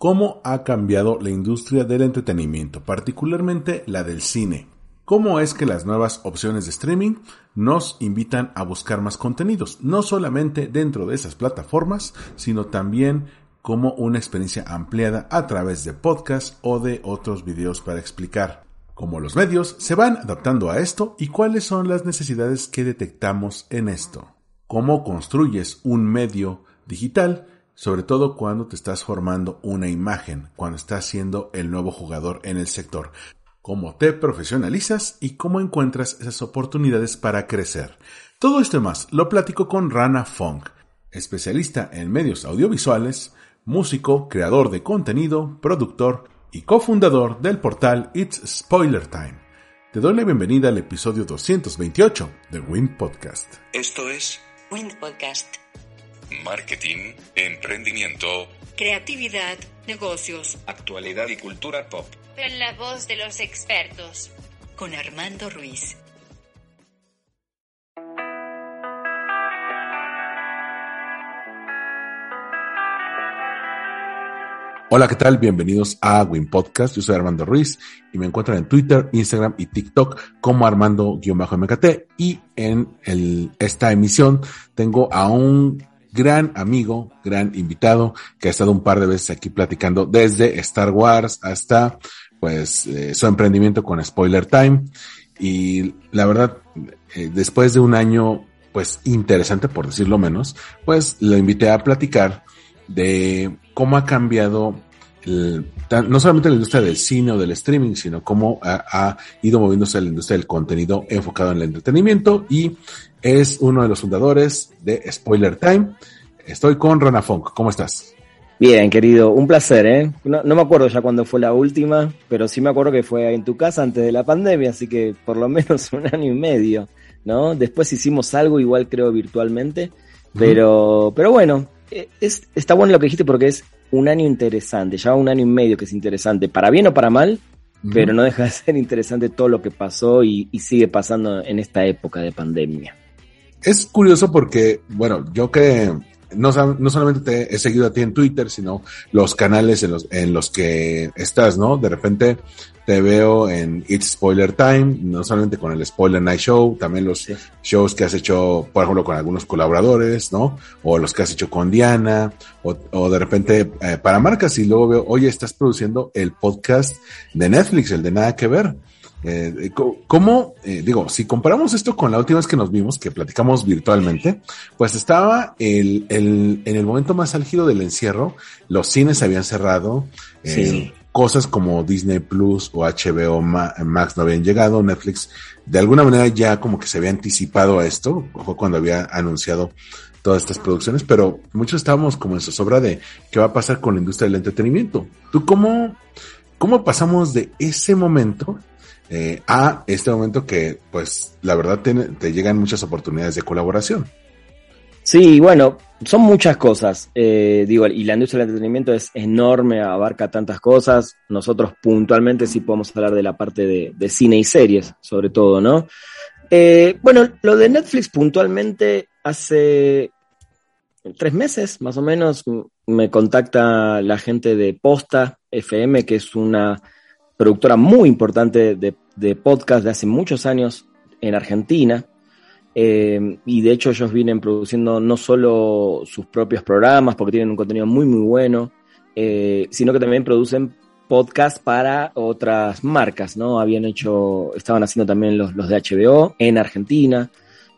cómo ha cambiado la industria del entretenimiento, particularmente la del cine. Cómo es que las nuevas opciones de streaming nos invitan a buscar más contenidos, no solamente dentro de esas plataformas, sino también como una experiencia ampliada a través de podcasts o de otros videos para explicar cómo los medios se van adaptando a esto y cuáles son las necesidades que detectamos en esto. Cómo construyes un medio digital sobre todo cuando te estás formando una imagen, cuando estás siendo el nuevo jugador en el sector. Cómo te profesionalizas y cómo encuentras esas oportunidades para crecer. Todo esto y más lo platico con Rana Fong, especialista en medios audiovisuales, músico, creador de contenido, productor y cofundador del portal It's Spoiler Time. Te doy la bienvenida al episodio 228 de Wind Podcast. Esto es Wind Podcast marketing, emprendimiento, creatividad, negocios, actualidad y cultura pop. En la voz de los expertos. Con Armando Ruiz. Hola, ¿qué tal? Bienvenidos a Win Podcast. Yo soy Armando Ruiz y me encuentran en Twitter, Instagram y TikTok como Armando-MKT. Y en el, esta emisión tengo a un gran amigo, gran invitado, que ha estado un par de veces aquí platicando desde Star Wars hasta pues eh, su emprendimiento con Spoiler Time. Y la verdad, eh, después de un año pues interesante por decirlo menos, pues lo invité a platicar de cómo ha cambiado no solamente la industria del cine o del streaming, sino cómo ha, ha, ido moviéndose la industria del contenido enfocado en el entretenimiento y es uno de los fundadores de Spoiler Time. Estoy con Rana Funk. ¿Cómo estás? Bien, querido, un placer, ¿eh? No, me acuerdo ya cuándo fue la última, pero sí me acuerdo que fue en tu casa antes de la pandemia, así que por lo menos un año y medio, ¿no? Después hicimos algo igual creo virtualmente, pero, pero bueno, e, es, está bueno lo que dijiste porque es un año interesante, ya un año y medio que es interesante, para bien o para mal, pero no deja de ser interesante todo lo que pasó y sigue pasando en esta época de pandemia es curioso porque, bueno, yo que no, no solamente te he seguido a ti en Twitter, sino los canales en los, en los que estás, ¿no? De repente te veo en It's Spoiler Time, no solamente con el Spoiler Night Show, también los shows que has hecho, por ejemplo, con algunos colaboradores, ¿no? O los que has hecho con Diana, o, o de repente eh, para marcas y luego veo, oye, estás produciendo el podcast de Netflix, el de Nada que Ver. Eh, ¿Cómo, eh, digo, si comparamos esto con la última vez que nos vimos, que platicamos virtualmente, pues estaba el, el, en el momento más álgido del encierro, los cines habían cerrado, eh, cosas como Disney Plus o HBO Max no habían llegado, Netflix de alguna manera ya como que se había anticipado a esto, fue cuando había anunciado todas estas producciones, pero muchos estábamos como en zozobra de qué va a pasar con la industria del entretenimiento. ¿Tú cómo, cómo pasamos de ese momento eh, a este momento que, pues, la verdad te, llegan muchas oportunidades de colaboración. Sí, bueno, son muchas cosas. Eh, digo, y la industria del entretenimiento es enorme, abarca tantas cosas. Nosotros puntualmente sí podemos hablar de la parte de, cine y series, sobre todo, ¿no? Eh, bueno, lo de Netflix puntualmente hace tres meses, más o menos, me contacta la gente de Posta FM, que es una productora muy importante de, podcast de hace muchos años en Argentina. Eh, y de hecho ellos vienen produciendo no solo sus propios programas, porque tienen un contenido muy, muy bueno, eh, sino que también producen podcast para otras marcas, ¿no? Habían hecho, estaban haciendo también los, los de HBO en Argentina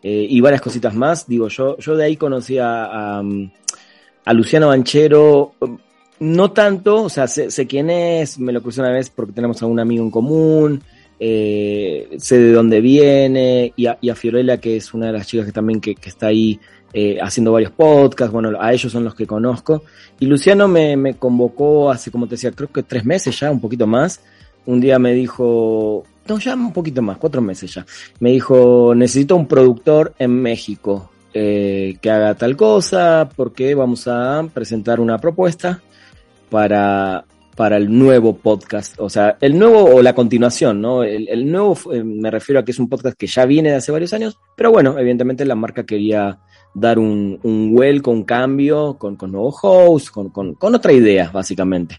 eh, y varias cositas más. Digo, yo, yo de ahí conocí a, a Luciano Banchero no tanto, o sea, sé, quién es, me lo crucé una vez porque tenemos a un amigo en común, eh, sé de dónde viene, y a, Fiorella, que es una de las chicas que también que, está ahí eh, haciendo varios podcasts, bueno, a ellos son los que conozco. Y Luciano me, convocó hace, como te decía, creo que tres meses ya, un poquito más. Un día me dijo, no, ya un poquito más, cuatro meses ya. Me dijo, necesito un productor en México eh, que haga tal cosa, porque vamos a presentar una propuesta para, para el nuevo podcast, o sea, el nuevo o la continuación, ¿no? El, nuevo, eh, me refiero a que es un podcast que ya viene de hace varios años, pero bueno, evidentemente la marca quería dar un, un vuelco, un cambio, con, con nuevos hosts, con, con, con otra idea, básicamente.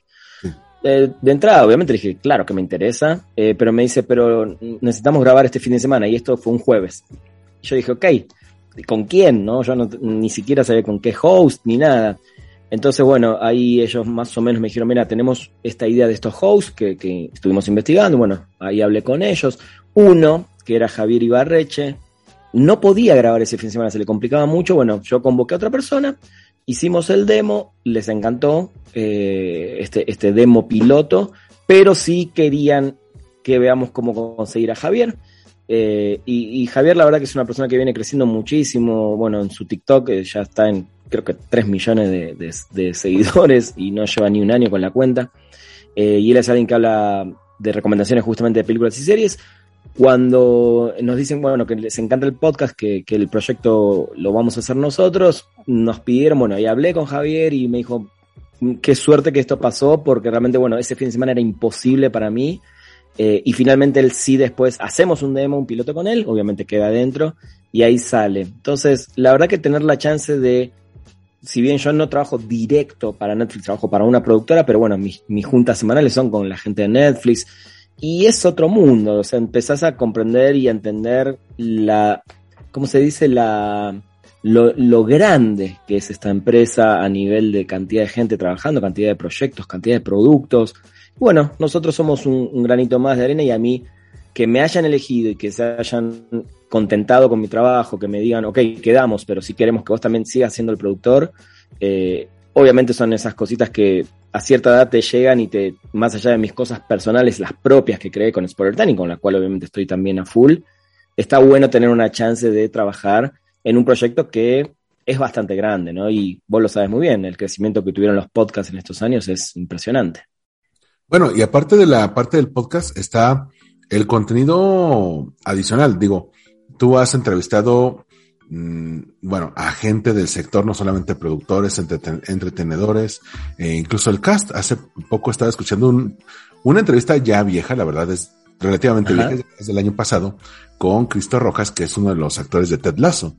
eh, de entrada, obviamente dije, claro que me interesa, eh, pero me dice, pero necesitamos grabar este fin de semana y esto fue un jueves. Yo dije, ok, ¿con quién? no Yo no, ni siquiera sabía con qué host ni nada. Entonces, bueno, ahí ellos más o menos me dijeron, mira, tenemos esta idea de estos hosts que, que estuvimos investigando. Bueno, ahí hablé con ellos. Uno, que era Javier Ibarreche, no podía grabar ese fin de semana, se le complicaba mucho. Bueno, yo convoqué a otra persona, hicimos el demo, les encantó eh, este, este demo piloto, pero sí querían que veamos cómo conseguir a Javier. Eh, y, Javier, la verdad que es una persona que viene creciendo muchísimo. Bueno, en su TikTok eh, ya está en creo que 3 millones de, seguidores y no lleva ni un año con la cuenta. y él es alguien que habla de recomendaciones justamente de películas y series cuando nos dicen, bueno, que les encanta el podcast, que, que, el proyecto lo vamos a hacer nosotros, nos pidieron, bueno, y hablé con Javier y me dijo, qué suerte que esto pasó, porque realmente, bueno, ese fin de semana era imposible para mí. Eh, y finalmente él sí después hacemos un demo, un piloto con él, obviamente queda adentro, y ahí sale. Entonces, la verdad que tener la chance de, si bien yo no trabajo directo para Netflix, trabajo para una productora, pero bueno, mis, mis juntas semanales son con la gente de Netflix, y es otro mundo, o sea, empezás a comprender y a entender la, ¿cómo se dice? La, lo, lo, grande que es esta empresa a nivel de cantidad de gente trabajando, cantidad de proyectos, cantidad de productos. Bueno, nosotros somos un, granito más de arena y a mí que me hayan elegido y que se hayan contentado con mi trabajo, que me digan, ok, quedamos, pero si queremos que vos también sigas siendo el productor, eh, obviamente son esas cositas que a cierta edad te llegan y te, más allá de mis cosas personales, las propias que creé con Spoiler Time, con la cual obviamente estoy también a full, está bueno tener una chance de trabajar en un proyecto que es bastante grande, ¿no? Y vos lo sabes muy bien, el crecimiento que tuvieron los podcasts en estos años es impresionante. Bueno, y aparte de la parte del podcast está el contenido adicional. Digo, tú has entrevistado Mm, bueno, a gente del sector, no solamente productores, entretenedores, e incluso el cast. Hace poco estaba escuchando una entrevista ya vieja, la verdad es relativamente vieja, es del año pasado, con Cristo Rojas, que es uno de los actores de Ted Lasso.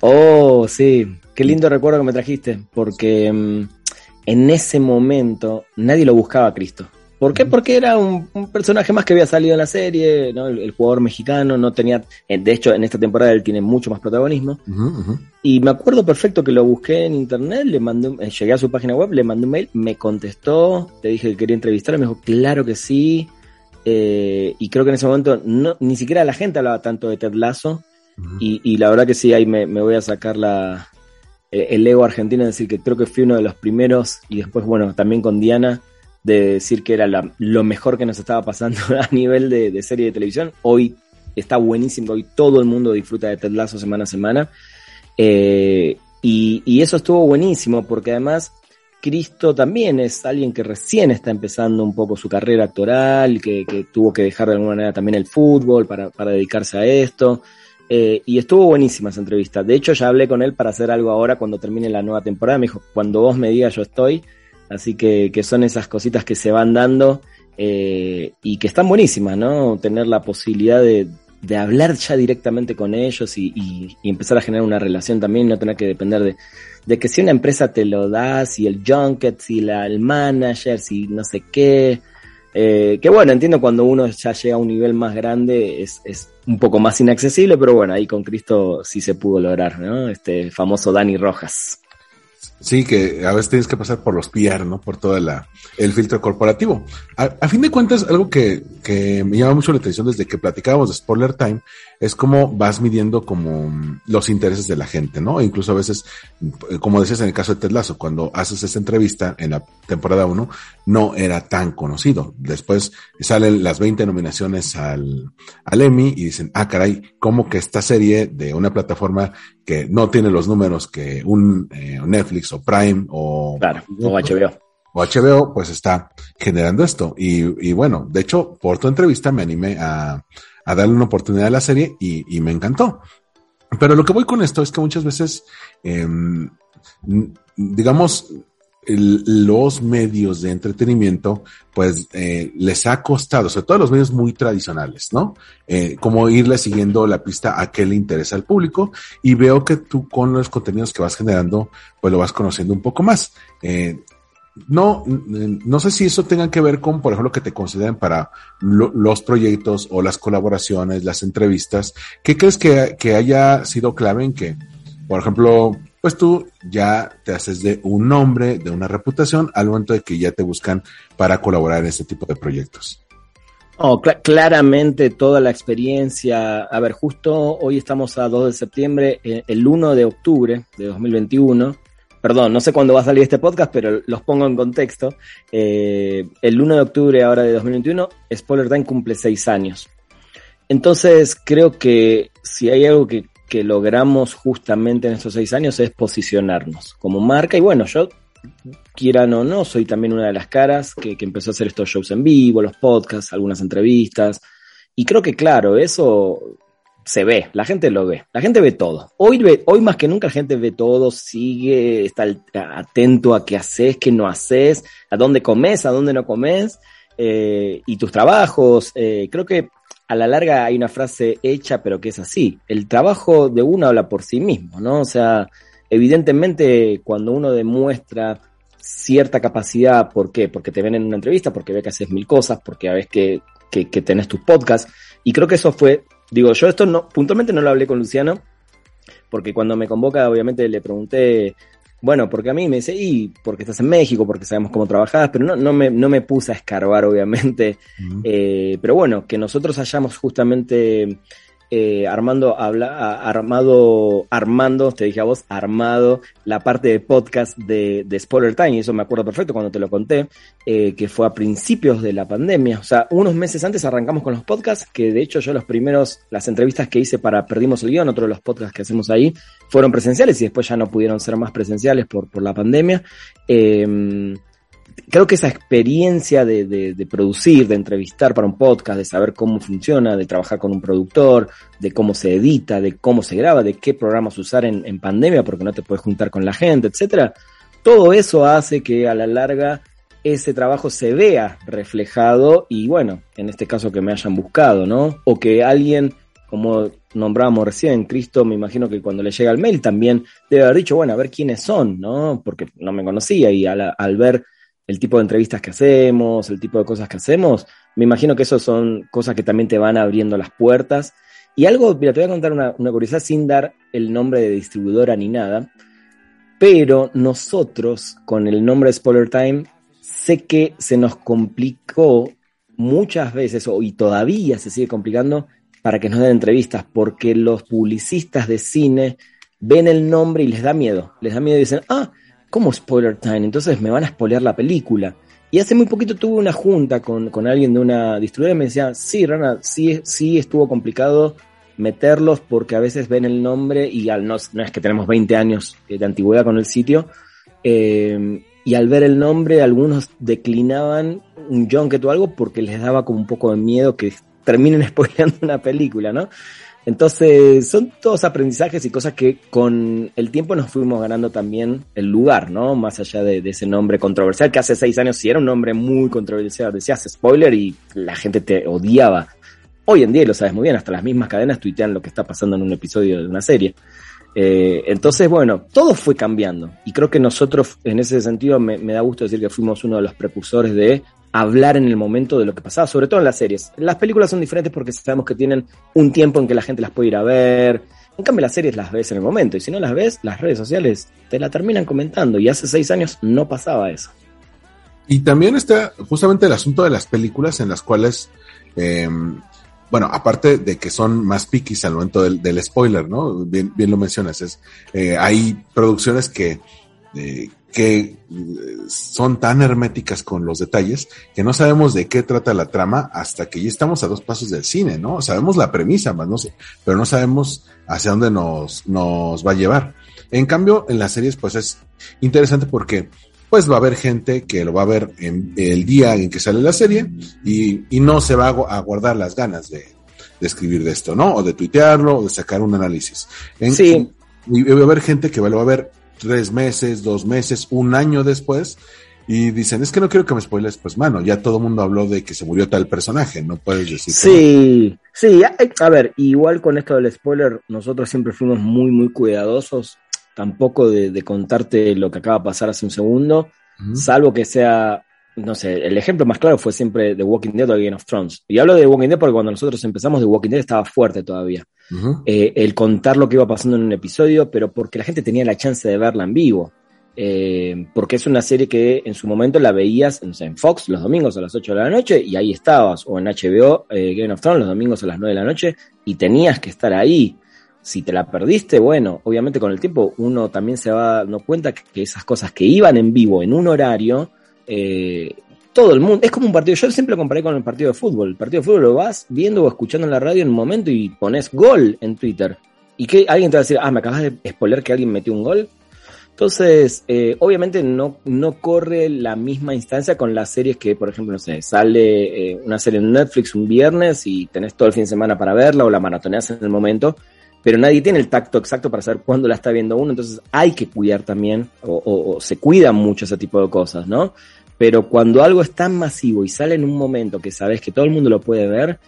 Oh, sí, qué lindo recuerdo que me trajiste, porque mm, en ese momento nadie lo buscaba a Cristo. ¿Por qué? Porque era un, personaje más que había salido en la serie, ¿no? el, jugador mexicano no tenía, eh, de hecho en esta temporada él tiene mucho más protagonismo. Y me acuerdo perfecto que lo busqué en internet, le mandé, eh, llegué a su página web, le mandé un mail, me contestó, le dije que quería entrevistar, me dijo, claro que sí. Eh, y creo que en ese momento no, ni siquiera la gente hablaba tanto de Ted Lasso. y, la verdad que sí, ahí me, voy a sacar la, el ego argentino, es decir, que creo que fui uno de los primeros y después, bueno, también con Diana de decir que era lo mejor que nos estaba pasando a nivel de, serie de televisión. Hoy está buenísimo, hoy todo el mundo disfruta de Ted Lasso semana a semana. Eh, y, eso estuvo buenísimo porque además Cristo también es alguien que recién está empezando un poco su carrera actoral, que, tuvo que dejar de alguna manera también el fútbol para, dedicarse a esto. Eh, y estuvo buenísima esa entrevista. De hecho, ya hablé con él para hacer algo ahora cuando termine la nueva temporada. Me dijo, cuando vos me digas yo estoy. Así que, que son esas cositas que se van dando eh, y que están buenísimas, ¿no? Tener la posibilidad de, de hablar ya directamente con ellos y, y, empezar a generar una relación también, no tener que depender de, de que si una empresa te lo da, si el junket, si la, el manager, si no sé qué. Eh, que bueno, entiendo cuando uno ya llega a un nivel más grande es, es un poco más inaccesible, pero bueno, ahí con Cristo sí se pudo lograr, ¿no? Este famoso Dani Rojas. Sí, que a veces tienes que pasar por los PR, ¿no? Por todo el filtro corporativo. A, fin de cuentas, algo que, que, me llama mucho la atención desde que platicábamos de Spoiler Time es cómo vas midiendo como los intereses de la gente, ¿no? E incluso a veces, como decías en el caso de Ted Lasso, cuando haces esa entrevista en la temporada 1, no era tan conocido. Después salen las 20 nominaciones al, al Emmy y dicen, ah, caray, ¿cómo que esta serie de una plataforma que no tiene los números que un eh, Netflix o Prime o, claro, o HBO o HBO, pues está generando esto. Y, y, bueno, de hecho, por tu entrevista me animé a, a darle una oportunidad a la serie y, me encantó. Pero lo que voy con esto es que muchas veces, em, digamos, los medios de entretenimiento, pues eh, les ha costado, sobre todo los medios muy tradicionales, ¿no? Eh, como irle siguiendo la pista a qué le interesa al público y veo que tú con los contenidos que vas generando, pues lo vas conociendo un poco más. Eh, no, no sé si eso tenga que ver con, por ejemplo, que te consideren para los proyectos o las colaboraciones, las entrevistas. ¿Qué crees que, que haya sido clave en que, por ejemplo, pues tú ya te haces de un nombre, de una reputación, al momento de que ya te buscan para colaborar en este tipo de proyectos? Oh, claramente toda la experiencia. A ver, justo hoy estamos a 2 de septiembre, eh, el 1 de octubre de 2021. Perdón, no sé cuándo va a salir este podcast, pero los pongo en contexto. Eh, el 1 de octubre ahora de 2021, Spoiler Time cumple 6 años. Entonces, creo que si hay algo que, logramos justamente en estos 6 años es posicionarnos como marca. Y bueno, yo quieran o no, soy también una de las caras que, empezó a hacer estos shows en vivo, los podcasts, algunas entrevistas. Y creo que, claro, eso se ve, la gente lo ve, la gente ve todo. Hoy, hoy más que nunca la gente ve todo, sigue, está atento a qué haces, qué no haces, a dónde comes, a dónde no comes, eh, y tus trabajos. Eh, creo que a la larga hay una frase hecha, pero que es así. El trabajo de uno habla por sí mismo, ¿no? O sea, Evidentemente, cuando uno demuestra cierta capacidad, ¿por qué? Porque te ven en una entrevista, porque ve que haces mil cosas, porque ves que, que, que tenés tus podcasts. Y creo que eso fue, digo, yo esto no, puntualmente no lo hablé con Luciano, porque cuando me convoca, obviamente le pregunté, bueno, porque a mí me dice, y porque estás en México, porque sabemos cómo trabajas, pero no, no, me, no me puse a escarbar, obviamente. eh, pero bueno, que nosotros hayamos justamente eh, Armando habla, armado, armando, te dije a vos, armado la parte de podcast de, Spoiler Time, y eso me acuerdo perfecto cuando te lo conté, eh, que fue a principios de la pandemia, o sea, unos meses antes arrancamos con los podcasts, que de hecho yo los primeros, las entrevistas que hice para Perdimos el Guión, otro de los podcasts que hacemos ahí, fueron presenciales y después ya no pudieron ser más presenciales por, por la pandemia. Eh, creo que esa experiencia de, de, producir, de entrevistar para un podcast, de saber cómo funciona, de trabajar con un productor, de cómo se edita, de cómo se graba, de qué programas usar en, pandemia porque no te puedes juntar con la gente, etcétera, todo eso hace que a la larga ese trabajo se vea reflejado y bueno, en este caso que me hayan buscado, ¿no? O que alguien, como nombramos recién, Cristo, me imagino que cuando le llega el mail también debe haber dicho, bueno, a ver quiénes son, ¿no? Porque no me conocía y al ver el tipo de entrevistas que hacemos, el tipo de cosas que hacemos, me imagino que eso son cosas que también te van abriendo las puertas. Y algo, mira, te voy a contar una, curiosidad sin dar el nombre de distribuidora ni nada, pero nosotros con el nombre Spoiler Time, sé que se nos complicó muchas veces, y todavía se sigue complicando, para que nos den entrevistas, porque los publicistas de cine ven el nombre y les da miedo. Les da miedo y dicen, ah, ¿cómo spoiler time? Entonces me van a spoilear la película. Y hace muy poquito tuve una junta con, con alguien de una distribuidora y me decía, sí, Rana, sí, sí estuvo complicado meterlos porque a veces ven el nombre y al no, no es que tenemos 20 años de antigüedad con el sitio, eh, y al ver el nombre algunos declinaban un junket o algo porque les daba como un poco de miedo que terminen spoileando una película, ¿no? Entonces, son todos aprendizajes y cosas que con el tiempo nos fuimos ganando también el lugar, ¿no? Más allá de, ese nombre controversial, que hace seis años sí era un nombre muy controversial, decías spoiler y la gente te odiaba. Hoy en día, lo sabes muy bien, hasta las mismas cadenas tuitean lo que está pasando en un episodio de una serie. Eh, entonces, bueno, todo fue cambiando. Y creo que nosotros, en ese sentido, me, me da gusto decir que fuimos uno de los precursores de hablar en el momento de lo que pasaba, sobre todo en las series. Las películas son diferentes porque sabemos que tienen un tiempo en que la gente las puede ir a ver. En cambio, las series las ves en el momento y si no las ves, las redes sociales te la terminan comentando y hace seis años no pasaba eso. Y también está justamente el asunto de las películas en las cuales, eh, bueno, aparte de que son más piquis al momento del, spoiler, ¿no? Bien, bien lo mencionas, es, eh, hay producciones que, eh, que eh, son tan herméticas con los detalles que no sabemos de qué trata la trama hasta que ya estamos a dos pasos del cine, ¿no? Sabemos la premisa, más no sé, pero no sabemos hacia dónde nos, nos va a llevar. En cambio, en las series, pues es interesante porque pues va a haber gente que lo va a ver en el día en que sale la serie y, y no se va a, guardar las ganas de, de, escribir de esto, ¿no? O de tuitearlo o de sacar un análisis. En, sí. Y va a haber gente que lo va a ver tres meses, dos meses, un año después, y dicen, es que no quiero que me spoiles, pues mano, ya todo el mundo habló de que se murió tal personaje, no puedes decir. Sí, sí, a, ver, igual con esto del spoiler, nosotros siempre fuimos muy, muy cuidadosos, tampoco de, de, contarte lo que acaba de pasar hace un segundo, salvo que sea, no sé, el ejemplo más claro fue siempre The Walking Dead o Game of Thrones. Y hablo de The Walking Dead porque cuando nosotros empezamos, The Walking Dead estaba fuerte todavía. Eh, el contar lo que iba pasando en un episodio, pero porque la gente tenía la chance de verla en vivo. Eh, porque es una serie que en su momento la veías en Fox los domingos a las 8 de la noche y ahí estabas, o en HBO eh, Game of Thrones los domingos a las 9 de la noche y tenías que estar ahí. Si te la perdiste, bueno, obviamente con el tiempo uno también se va dando cuenta que, esas cosas que iban en vivo en un horario, eh, todo el mundo, es como un partido, yo siempre lo comparé con el partido de fútbol, el partido de fútbol lo vas viendo o escuchando en la radio en un momento y pones gol en Twitter. Y que alguien te va a decir, ah, me acabas de spoiler que alguien metió un gol. Entonces, eh, obviamente no, no corre la misma instancia con las series que, por ejemplo, no sé, sale eh, una serie en Netflix un viernes y tenés todo el fin de semana para verla o la maratoneas en el momento, pero nadie tiene el tacto exacto para saber cuándo la está viendo uno, entonces hay que cuidar también, o, o se cuida mucho ese tipo de cosas, ¿no? Pero cuando algo es tan masivo y sale en un momento que sabes que todo el mundo lo puede ver,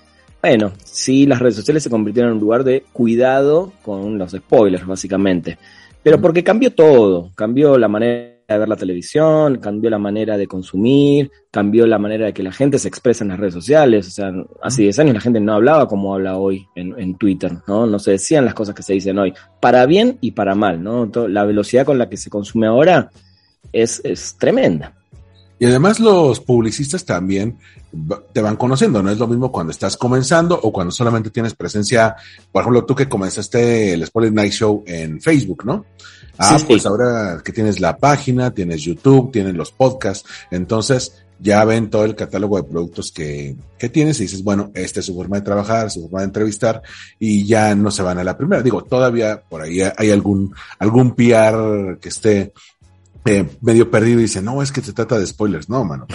bueno, sí, las redes sociales se convirtieron en un lugar de cuidado con los spoilers, básicamente. Pero porque cambió todo, cambió la manera de ver la televisión, cambió la manera de consumir, cambió la manera de que la gente se expresa en las redes sociales. O sea, hace 10 años la gente no hablaba como habla hoy en, Twitter, ¿no? No se decían las cosas que se dicen hoy, para bien y para mal, ¿no? La velocidad con la que se consume ahora es, es tremenda. Y además los publicistas también te van conociendo, no es lo mismo cuando estás comenzando o cuando solamente tienes presencia, por ejemplo, tú que comenzaste el Spoiler Night Show en Facebook, ¿no? Ah, pues ahora que tienes la página, tienes YouTube, tienes los podcasts, entonces ya ven todo el catálogo de productos que, que tienes y dices, bueno, esta es su forma de trabajar, su forma de entrevistar y ya no se van a la primera. Digo, todavía por ahí hay algún, algún PR que esté eh, medio perdido y dice, no, es que se trata de spoilers. No, mano.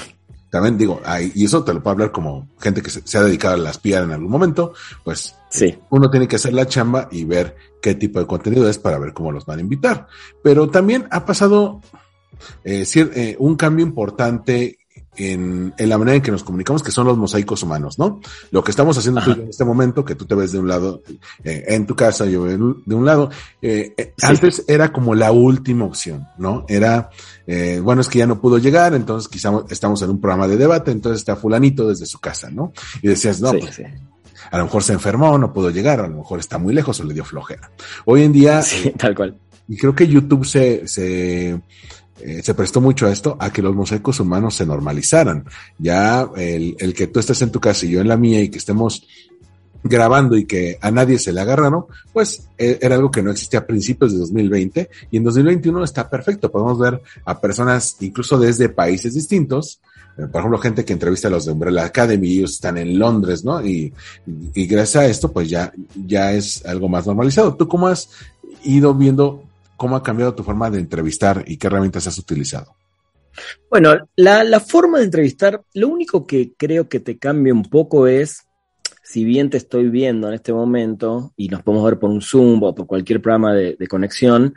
También digo, y eso te lo puedo hablar como gente que se, ha dedicado a las PR en algún momento, pues sí. uno tiene que hacer la chamba y ver qué tipo de contenido es para ver cómo los van a invitar. Pero también ha pasado eh, eh, un cambio importante en, en, la manera en que nos comunicamos, que son los mosaicos humanos, ¿no? Lo que estamos haciendo en este momento, que tú te ves de un lado eh, en tu casa, yo de un lado, eh, eh, antes era como la última opción, ¿no? Era, eh, bueno, es que ya no pudo llegar, entonces quizá estamos en un programa de debate, entonces está fulanito desde su casa, ¿no? Y decías, no, pues, a lo mejor se enfermó, no pudo llegar, a lo mejor está muy lejos o le dio flojera. Hoy en día... Sí, tal cual. Y creo que YouTube se, se eh, se prestó mucho a esto, a que los mosaicos humanos se normalizaran. Ya el, el, que tú estés en tu casa y yo en la mía y que estemos grabando y que a nadie se le agarraron, pues e, era algo que no existía a principios de 2020 y en 2021 está perfecto. Podemos ver a personas incluso desde países distintos, eh, por ejemplo, gente que entrevista a los de Umbrella Academy, ellos están en Londres, ¿no? Y, y gracias a esto, pues ya, ya es algo más normalizado. ¿Tú cómo has ido viendo ¿Cómo ha cambiado tu forma de entrevistar y qué herramientas has utilizado? Bueno, la, forma de entrevistar, lo único que creo que te cambia un poco es, si bien te estoy viendo en este momento y nos podemos ver por un Zoom o por cualquier programa de, conexión,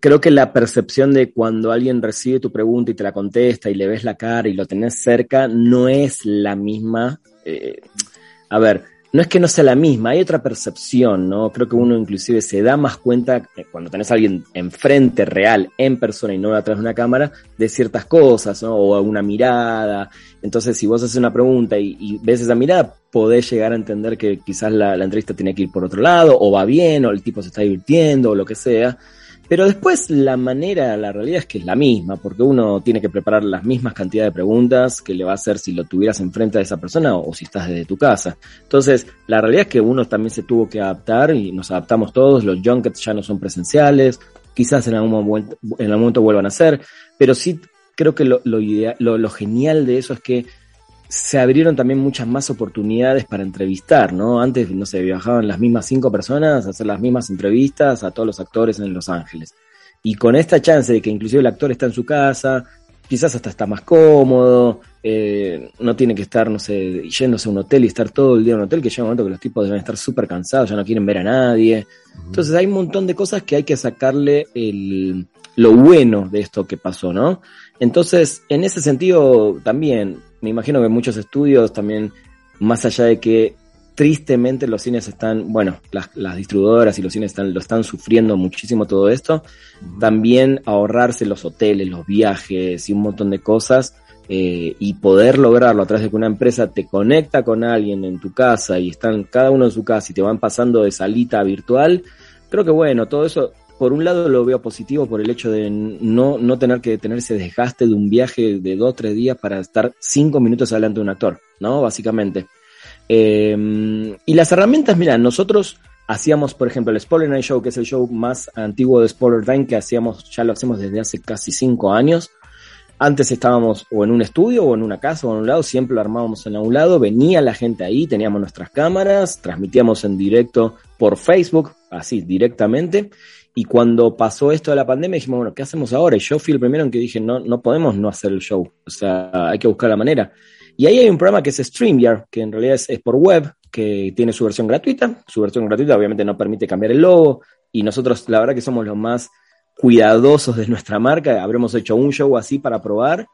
creo que la percepción de cuando alguien recibe tu pregunta y te la contesta y le ves la cara y lo tenés cerca no es la misma. Eh, a ver, no es que no sea la misma, hay otra percepción, ¿no? Creo que uno inclusive se da más cuenta cuando tenés a alguien enfrente, real, en persona y no atrás de una cámara, de ciertas cosas, ¿no? O una mirada. Entonces, si vos haces una pregunta y, ves esa mirada, podés llegar a entender que quizás la, la entrevista tiene que ir por otro lado, o va bien, o el tipo se está divirtiendo, o lo que sea. Pero después la manera, la realidad es que es la misma, porque uno tiene que preparar las mismas cantidades de preguntas que le va a hacer si lo tuvieras enfrente a esa persona o, si estás desde tu casa. Entonces, la realidad es que uno también se tuvo que adaptar y nos adaptamos todos, los junkets ya no son presenciales, quizás en algún momento, en algún momento vuelvan a ser, pero sí creo que lo, lo, lo, lo genial de eso es que se abrieron también muchas más oportunidades para entrevistar, ¿no? Antes, no sé, viajaban las mismas cinco personas a hacer las mismas entrevistas a todos los actores en Los Ángeles. Y con esta chance de que inclusive el actor está en su casa, quizás hasta está más cómodo, eh, no tiene que estar, no sé, yéndose a un hotel y estar todo el día en un hotel, que llega un momento que los tipos deben estar súper cansados, ya no quieren ver a nadie. Entonces hay un montón de cosas que hay que sacarle el, lo bueno de esto que pasó, ¿no? Entonces, en ese sentido, también me imagino que muchos estudios también, más allá de que tristemente los cines están, bueno, las, las distribuidoras y los cines están, lo están sufriendo muchísimo todo esto. También ahorrarse los hoteles, los viajes y un montón de cosas. Eh, y poder lograrlo a través de que una empresa te conecta con alguien en tu casa y están cada uno en su casa y te van pasando de salita virtual, creo que bueno, todo eso por un lado lo veo positivo por el hecho de no, no tener que tener ese desgaste de un viaje de dos o tres días para estar cinco minutos adelante de un actor, ¿no? Básicamente. Eh, y las herramientas, mira, nosotros hacíamos, por ejemplo, el Spoiler Night Show, que es el show más antiguo de Spoiler Time que hacíamos, ya lo hacemos desde hace casi cinco años. Antes estábamos o en un estudio o en una casa o en un lado, siempre lo armábamos en un lado, venía la gente ahí, teníamos nuestras cámaras, transmitíamos en directo por Facebook, así directamente. Y cuando pasó esto de la pandemia, dijimos, bueno, ¿qué hacemos ahora? Y yo fui el primero en que dije, no, no podemos no hacer el show. O sea, hay que buscar la manera. Y ahí hay un programa que es StreamYard, que en realidad es, es por web, que tiene su versión gratuita. Su versión gratuita obviamente no permite cambiar el logo. Y nosotros, la verdad que somos los más cuidadosos de nuestra marca, habremos hecho un show así para probar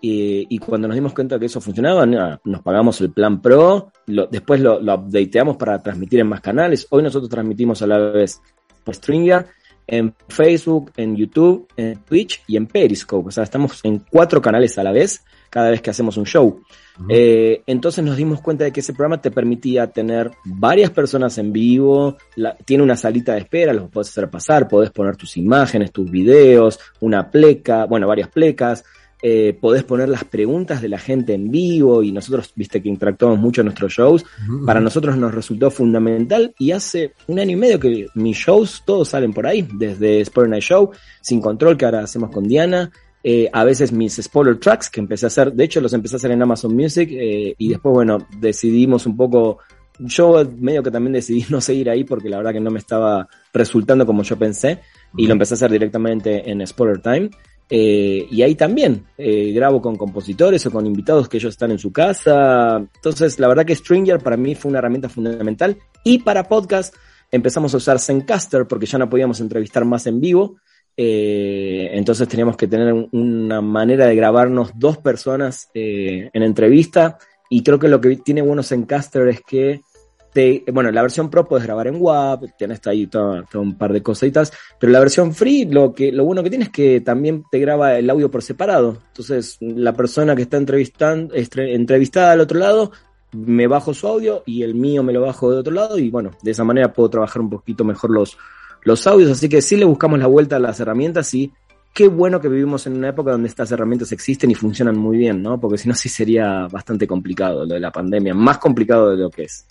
y, cuando nos dimos cuenta que eso funcionaba, nos pagamos el plan Pro, después lo, lo, updateamos para transmitir en más canales. Hoy nosotros transmitimos a la vez por StreamYard, en Facebook, en YouTube, en Twitch y en Periscope. O sea, estamos en cuatro canales a la vez cada vez que hacemos un show. Uh -huh. eh, entonces nos dimos cuenta de que ese programa te permitía tener varias personas en vivo, la, tiene una salita de espera, los puedes hacer pasar, podés poner tus imágenes, tus videos, una pleca, bueno, varias plecas, eh, podés poner las preguntas de la gente en vivo y nosotros, viste que interactuamos mucho en nuestros shows, para nosotros nos resultó fundamental y hace un año y medio que mis shows todos salen por ahí, desde Sport Night Show, Sin Control que ahora hacemos con Diana, eh, a veces mis spoiler tracks que empecé a hacer, de hecho los empecé a hacer en Amazon Music eh, y después bueno, decidimos un poco, yo medio que también decidí no seguir ahí porque la verdad que no me estaba resultando como yo pensé y lo empecé a hacer directamente en Spoiler Time. Eh, y ahí también eh, grabo con compositores o con invitados que ellos están en su casa. Entonces, la verdad que Stringer para mí fue una herramienta fundamental. Y para podcast empezamos a usar Zencaster porque ya no podíamos entrevistar más en vivo. Eh, entonces teníamos que tener una manera de grabarnos dos personas en entrevista. Y creo que lo que tiene bueno Zencaster es que te, bueno, la versión Pro puedes grabar en WAP, tienes ahí todo, todo, un par de cositas, pero la versión Free lo que lo bueno que tiene es que también te graba el audio por separado. Entonces, la persona que está entrevistando, entrevistada al otro lado, me bajo su audio y el mío me lo bajo de otro lado y bueno, de esa manera puedo trabajar un poquito mejor los, los audios, así que sí le buscamos la vuelta a las herramientas y qué bueno que vivimos en una época donde estas herramientas existen y funcionan muy bien, ¿no? Porque si no sí sería bastante complicado lo de la pandemia, más complicado de lo que es.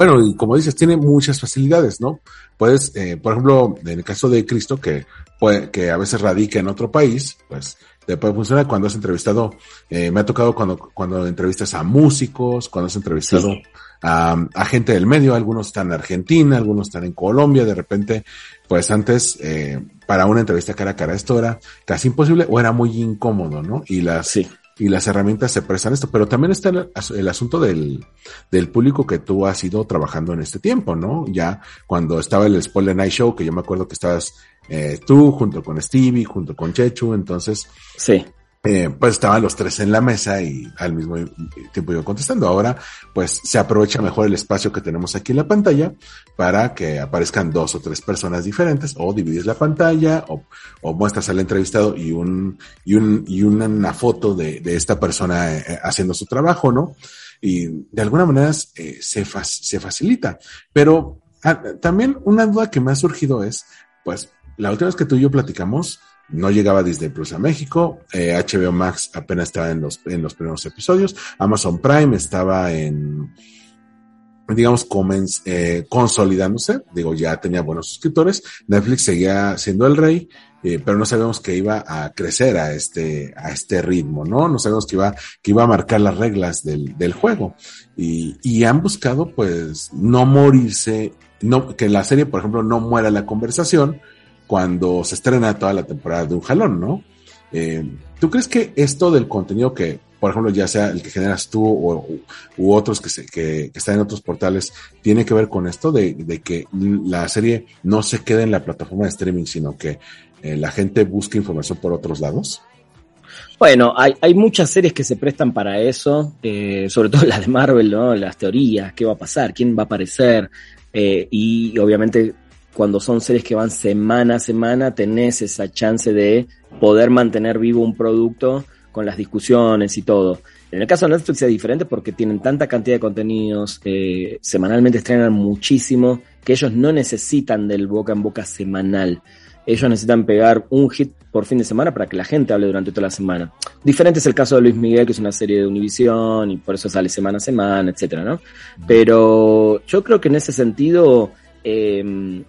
Bueno, y como dices, tiene muchas facilidades, ¿no? Puedes, eh, por ejemplo, en el caso de Cristo, que, puede, que a veces radica en otro país, pues te puede funcionar cuando has entrevistado, eh, me ha tocado cuando, cuando entrevistas a músicos, cuando has entrevistado sí. a, a, gente del medio, algunos están en Argentina, algunos están en Colombia, de repente, pues antes, eh, para una entrevista cara a cara, esto era casi imposible o era muy incómodo, ¿no? Y las, sí y las herramientas se prestan esto, pero también está el, asunto del, del público que tú has ido trabajando en este tiempo, ¿no? Ya cuando estaba el Spoiler Night Show, que yo me acuerdo que estabas eh, tú junto con Stevie, junto con Chechu, entonces sí. Eh, pues estaban los tres en la mesa y al mismo tiempo yo contestando. Ahora, pues se aprovecha mejor el espacio que tenemos aquí en la pantalla para que aparezcan dos o tres personas diferentes o divides la pantalla o, o muestras al entrevistado y un, y un, y una, una foto de, de, esta persona eh, haciendo su trabajo, ¿no? Y de alguna manera eh, se, fa se facilita. Pero ah, también una duda que me ha surgido es, pues, la última vez que tú y yo platicamos, no llegaba Disney Plus a México, eh, HBO Max apenas estaba en los, en los primeros episodios, Amazon Prime estaba en, digamos, comens, eh, consolidándose, digo, ya tenía buenos suscriptores, Netflix seguía siendo el rey, eh, pero no sabíamos que iba a crecer a este, a este ritmo, ¿no? No sabíamos que iba, que iba a marcar las reglas del, del juego. Y, y han buscado, pues, no morirse, no, que la serie, por ejemplo, no muera la conversación, cuando se estrena toda la temporada de un jalón, ¿no? Eh, ¿Tú crees que esto del contenido que, por ejemplo, ya sea el que generas tú o, u otros que, se, que, están en otros portales, tiene que ver con esto de, que la serie no se quede en la plataforma de streaming, sino que eh, la gente busque información por otros lados? Bueno, hay, muchas series que se prestan para eso, eh, sobre todo las de Marvel, ¿no? Las teorías, qué va a pasar, quién va a aparecer, y obviamente cuando son series que van semana a semana, tenés esa chance de poder mantener vivo un producto con las discusiones y todo. En el caso de Netflix es diferente porque tienen tanta cantidad de contenidos, eh, semanalmente estrenan muchísimo, que ellos no necesitan del boca en boca semanal. Ellos necesitan pegar un hit por fin de semana para que la gente hable durante toda la semana. Diferente es el caso de Luis Miguel, que es una serie de Univision y por eso sale semana a semana, etcétera, ¿no? Pero yo creo que en ese sentido, eh,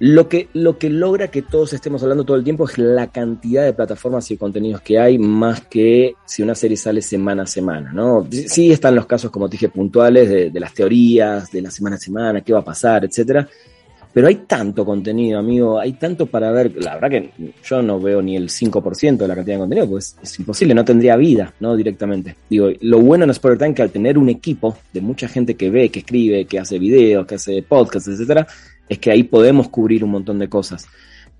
lo que, lo que logra que todos estemos hablando todo el tiempo es la cantidad de plataformas y contenidos que hay, más que si una serie sale semana a semana, ¿no? Sí están los casos, como te dije, puntuales de, las teorías, de la semana a semana, qué va a pasar, etcétera. Pero hay tanto contenido, amigo, hay tanto para ver. La verdad que yo no veo ni el 5% de la cantidad de contenido, pues es imposible, no tendría vida, ¿no? Directamente. Digo, lo bueno en Spoiler Time que al tener un equipo de mucha gente que ve, que escribe, que hace videos, que hace podcasts, etcétera, es que ahí podemos cubrir un montón de cosas.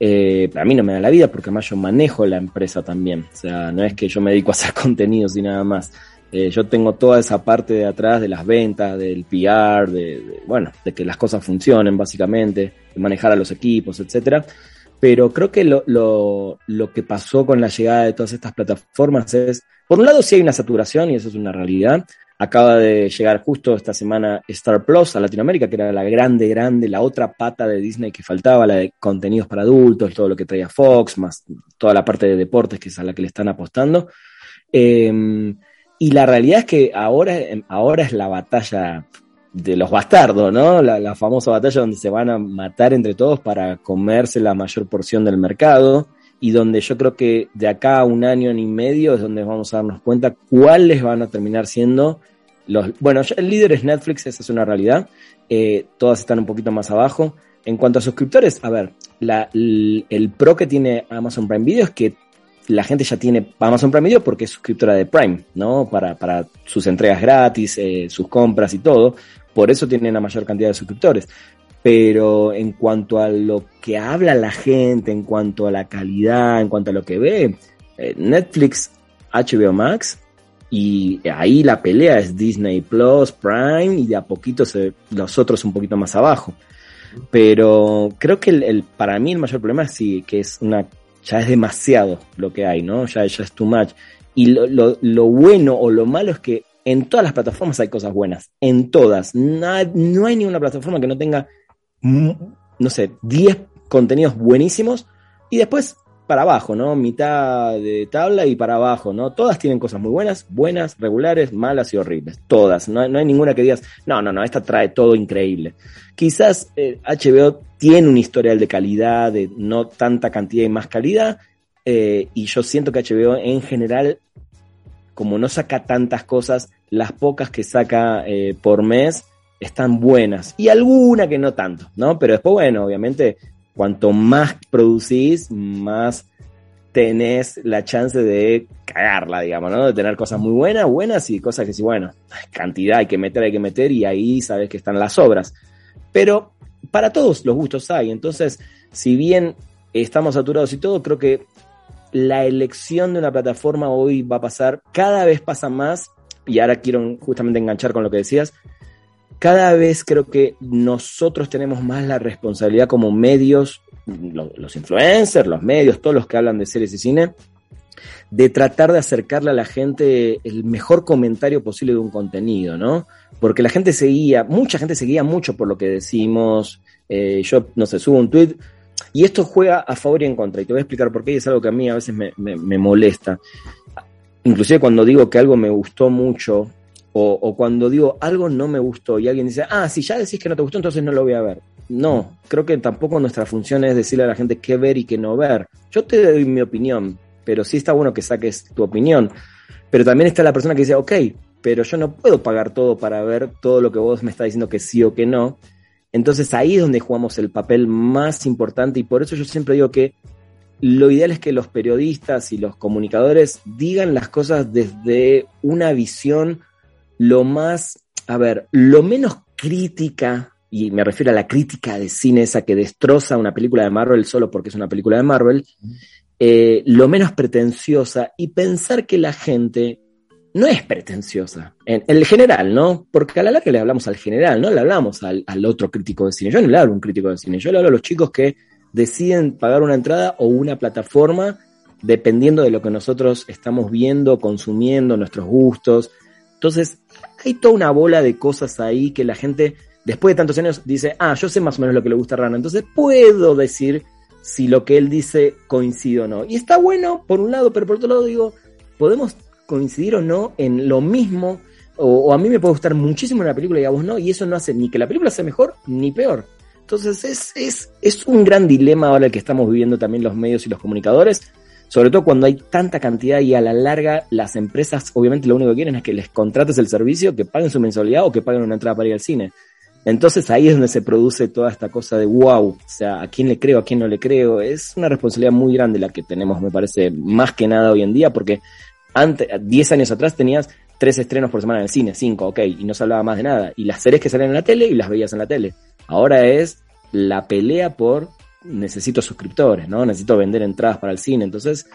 Eh, a mí no me da la vida porque además yo manejo la empresa también. O sea, no es que yo me dedico a hacer contenidos y nada más. Eh, yo tengo toda esa parte de atrás de las ventas, del PR, de, bueno, de que las cosas funcionen básicamente, de manejar a los equipos, etcétera. Pero creo que lo, lo, lo que pasó con la llegada de todas estas plataformas es, por un lado sí hay una saturación y eso es una realidad, Acaba de llegar justo esta semana Star Plus a Latinoamérica, que era la grande, grande, la otra pata de Disney que faltaba, la de contenidos para adultos, todo lo que traía Fox, más toda la parte de deportes que es a la que le están apostando. Em, y la realidad es que ahora, ahora es la batalla de los bastardos, ¿no? La, famosa batalla donde se van a matar entre todos para comerse la mayor porción del mercado y donde yo creo que de acá a un año y medio es donde vamos a darnos cuenta cuáles van a terminar siendo los... Bueno, el líder es Netflix, esa es una realidad, eh, todas están un poquito más abajo. En cuanto a suscriptores, a ver, la, el, pro que tiene Amazon Prime Video es que la gente ya tiene Amazon Prime Video porque es suscriptora de Prime, ¿no? Para, para sus entregas gratis, eh, sus compras y todo. Por eso tienen la mayor cantidad de suscriptores pero en cuanto a lo que habla la gente, en cuanto a la calidad, en cuanto a lo que ve, eh, Netflix, HBO Max, y ahí la pelea es Disney Plus, Prime, y de a poquito se, los otros un poquito más abajo. Pero creo que el, para mí el mayor problema es sí, que es una, ya es demasiado lo que hay, ¿no? Ya, ya es too much. Y lo, lo, lo bueno o lo malo es que en todas las plataformas hay cosas buenas, en todas. No, no hay ninguna plataforma que no tenga no sé, 10 contenidos buenísimos y después para abajo, ¿no? Mitad de tabla y para abajo, ¿no? Todas tienen cosas muy buenas, buenas, regulares, malas y horribles. Todas. No, hay ninguna que digas, no, no, no, esta trae todo increíble. Quizás HBO eh, tiene un historial de calidad, de no tanta cantidad y más calidad, eh, y yo siento que HBO en general, como no saca tantas cosas, las pocas que saca eh, por mes, están buenas y alguna que no tanto, ¿no? Pero después, bueno, obviamente, cuanto más producís, más tenés la chance de cagarla, digamos, ¿no? De tener cosas muy buenas, buenas y cosas que sí, bueno, cantidad hay que meter, hay que meter y ahí sabes que están las obras. Pero para todos los gustos hay, entonces, si bien estamos saturados y todo, creo que la elección de una plataforma hoy va a pasar, cada vez pasa más, y ahora quiero justamente enganchar con lo que decías, cada vez creo que nosotros tenemos más la responsabilidad como medios, los influencers, los medios, todos los que hablan de series y cine, de tratar de acercarle a la gente el mejor comentario posible de un contenido, ¿no? Porque la gente seguía, mucha gente seguía mucho por lo que decimos. Eh, yo, no sé, subo un tweet y esto juega a favor y en contra. Y te voy a explicar por qué y es algo que a mí a veces me, me molesta. Inclusive cuando digo que algo me gustó mucho o, cuando digo algo no me gustó y alguien dice, ah, si ya decís que no te gustó, entonces no lo voy a ver. No, creo que tampoco nuestra función es decirle a la gente qué ver y qué no ver. Yo te doy mi opinión, pero sí está bueno que saques tu opinión. Pero también está la persona que dice, ok, pero yo no puedo pagar todo para ver todo lo que vos me estás diciendo que sí o que no. Entonces ahí es donde jugamos el papel más importante y por eso yo siempre digo que lo ideal es que los periodistas y los comunicadores digan las cosas desde una visión lo más, a ver, lo menos crítica, y me refiero a la crítica de cine esa que destroza una película de Marvel solo porque es una película de Marvel, eh, lo menos pretenciosa y pensar que la gente no es pretenciosa, en, el general, ¿no? Porque a la larga le hablamos al general, no le hablamos al, al, otro crítico de cine. Yo no le hablo a un crítico de cine, yo le hablo a los chicos que deciden pagar una entrada o una plataforma dependiendo de lo que nosotros estamos viendo, consumiendo, nuestros gustos. Entonces, hay toda una bola de cosas ahí que la gente, después de tantos años, dice, ah, yo sé más o menos lo que le gusta a Rana, entonces puedo decir si lo que él dice coincide o no. Y está bueno, por un lado, pero por otro lado digo, podemos coincidir o no en lo mismo, o, o a mí me puede gustar muchísimo una película y a vos no, y eso no hace ni que la película sea mejor ni peor. Entonces es, es, es un gran dilema ahora el que estamos viviendo también los medios y los comunicadores, sobre todo cuando hay tanta cantidad y a la larga las empresas obviamente lo único que quieren es que les contrates el servicio, que paguen su mensualidad o que paguen una entrada para ir al cine. Entonces ahí es donde se produce toda esta cosa de wow, o sea, a quién le creo, a quién no le creo. Es una responsabilidad muy grande la que tenemos, me parece, más que nada hoy en día, porque antes, 10 años atrás tenías tres estrenos por semana en el cine, cinco, ok, y no se hablaba más de nada. Y las series que salían en la tele y las veías en la tele. Ahora es la pelea por necesito suscriptores, ¿no? Necesito vender entradas para el cine. Entonces,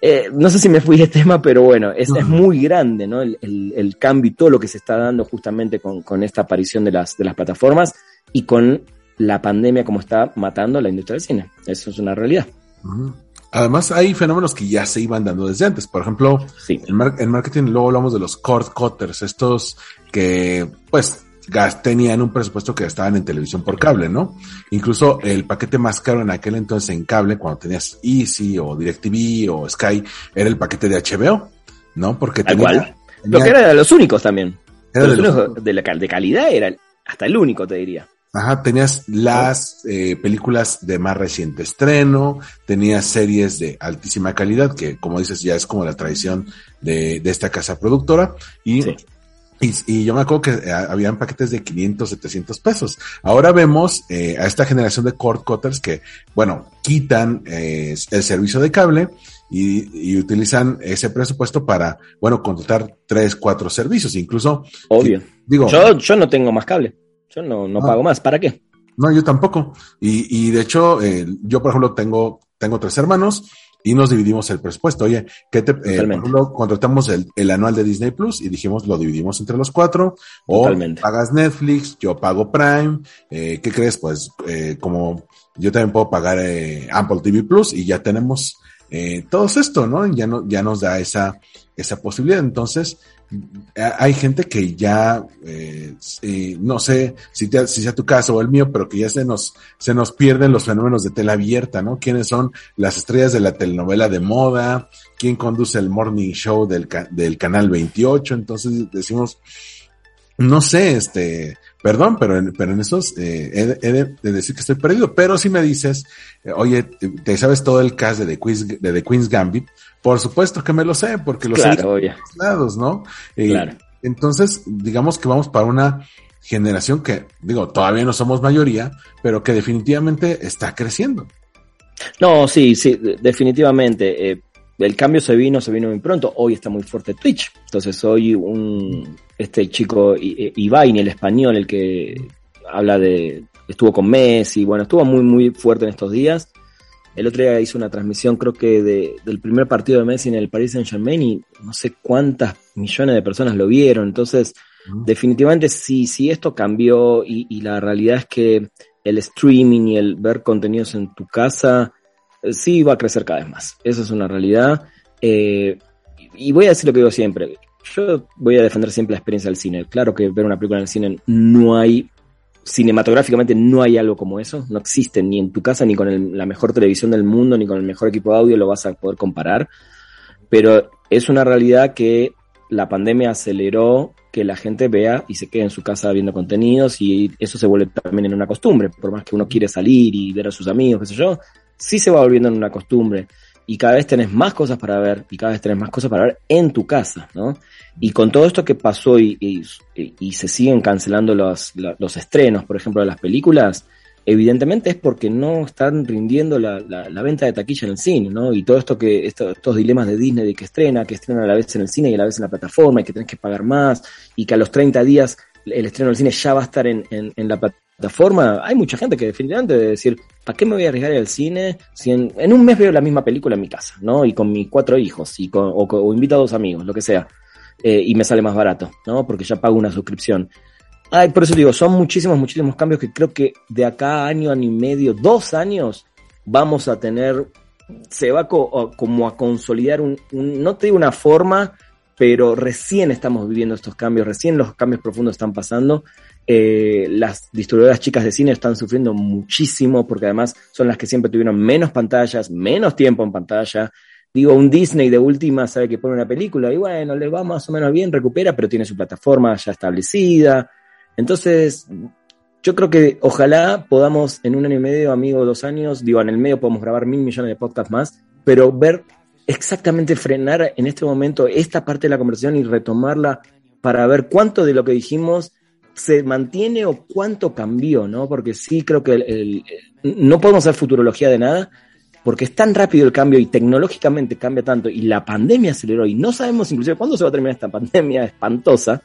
eh, no sé si me fui de tema, pero bueno, es, es muy grande, ¿no? El, el, el, cambio y todo lo que se está dando justamente con, con, esta aparición de las, de las plataformas y con la pandemia como está matando a la industria del cine. Eso es una realidad. Uh -huh. Además, hay fenómenos que ya se iban dando desde antes. Por ejemplo, sí. en, mar en marketing luego hablamos de los cord cutters, estos que, pues, tenían un presupuesto que estaban en televisión por cable, ¿no? Incluso el paquete más caro en aquel entonces en cable, cuando tenías Easy o DirecTV o Sky, era el paquete de HBO, ¿no? Porque tenía, tenía, Lo que era de los únicos también. Era los de, los únicos de, la, de calidad era hasta el único, te diría. Ajá, tenías las eh, películas de más reciente estreno, tenías series de altísima calidad, que como dices ya es como la tradición de, de esta casa productora, y sí. Y, y, yo me acuerdo que eh, habían paquetes de 500, 700 pesos. Ahora vemos eh, a esta generación de cord cutters que, bueno, quitan eh, el servicio de cable y, y, utilizan ese presupuesto para, bueno, contratar tres, cuatro servicios. Incluso. Obvio. Digo. Yo, yo no tengo más cable. Yo no, no, no pago más. ¿Para qué? No, yo tampoco. Y, y de hecho, eh, yo, por ejemplo, tengo, tengo tres hermanos y nos dividimos el presupuesto. Oye, ¿qué te, eh, por ejemplo, contratamos el, el, anual de Disney Plus y dijimos lo dividimos entre los cuatro, o Totalmente. pagas Netflix, yo pago Prime, eh, ¿qué crees? Pues eh, como yo también puedo pagar eh, Apple TV Plus y ya tenemos eh, todo esto, ¿no? Ya, no, ya nos da esa, esa posibilidad. Entonces, hay gente que ya, eh, eh, no sé si sea tu caso o el mío, pero que ya se nos, se nos pierden los fenómenos de tela abierta, ¿no? ¿Quiénes son las estrellas de la telenovela de moda? ¿Quién conduce el morning show del, del canal 28? Entonces decimos, no sé, este, perdón, pero en, pero en esos eh, he, he de, de, decir que estoy perdido. Pero si me dices, eh, oye, te sabes todo el cast de The, Queen's, de The Queen's Gambit, por supuesto que me lo sé, porque lo claro, sé de todos lados, ¿no? Eh, claro. Entonces, digamos que vamos para una generación que, digo, todavía no somos mayoría, pero que definitivamente está creciendo. No, sí, sí, definitivamente. Eh, el cambio se vino, se vino muy pronto. Hoy está muy fuerte Twitch. Entonces hoy un este chico Ivain, el español, el que habla de estuvo con Messi, bueno, estuvo muy muy fuerte en estos días. El otro día hizo una transmisión, creo que de, del primer partido de Messi en el Paris Saint Germain y no sé cuántas millones de personas lo vieron. Entonces, uh -huh. definitivamente sí, sí esto cambió y, y, la realidad es que el streaming y el ver contenidos en tu casa sí va a crecer cada vez más. Eso es una realidad. Eh, y voy a decir lo que digo siempre. Yo voy a defender siempre la experiencia del cine. Claro que ver una película en el cine no hay, cinematográficamente no hay algo como eso. No existe ni en tu casa, ni con el, la mejor televisión del mundo, ni con el mejor equipo de audio lo vas a poder comparar. Pero es una realidad que la pandemia aceleró que la gente vea y se quede en su casa viendo contenidos y eso se vuelve también en una costumbre. Por más que uno quiere salir y ver a sus amigos, qué sé yo, sí se va volviendo en una costumbre y cada vez tenés más cosas para ver y cada vez tenés más cosas para ver en tu casa, ¿no? Y con todo esto que pasó y, y, se siguen cancelando los, los, estrenos, por ejemplo, de las películas, evidentemente es porque no están rindiendo la, la, la, venta de taquilla en el cine, ¿no? Y todo esto que, esto, estos dilemas de Disney de que estrena, que estrena a la vez en el cine y a la vez en la plataforma y que tenés que pagar más y que a los 30 días el estreno del cine ya va a estar en, en, en la plataforma plataforma, hay mucha gente que definitivamente debe decir, ¿para qué me voy a arriesgar al cine si en, un mes veo la misma película en mi casa, ¿no? Y con mis cuatro hijos, y con, o, invito a dos amigos, lo que sea, eh, y me sale más barato, ¿no? Porque ya pago una suscripción. Ay, por eso digo, son muchísimos, muchísimos cambios que creo que de acá a año, año y medio, dos años, vamos a tener, se va co como a consolidar un, un, no te digo una forma, pero recién estamos viviendo estos cambios, recién los cambios profundos están pasando. Eh, las distribuidoras chicas de cine están sufriendo muchísimo porque además son las que siempre tuvieron menos pantallas, menos tiempo en pantalla. Digo, un Disney de última sabe que pone una película y bueno, le va más o menos bien, recupera, pero tiene su plataforma ya establecida. Entonces, yo creo que ojalá podamos en un año y medio, amigo, dos años, digo, en el medio podemos grabar mil millones de podcasts más, pero ver exactamente frenar en este momento esta parte de la conversación y retomarla para ver cuánto de lo que dijimos se mantiene o cuánto cambió, ¿no? Porque sí creo que no podemos hacer futurología de nada, porque es tan rápido el cambio y tecnológicamente cambia tanto y la pandemia aceleró y no sabemos inclusive cuándo se va a terminar esta pandemia espantosa,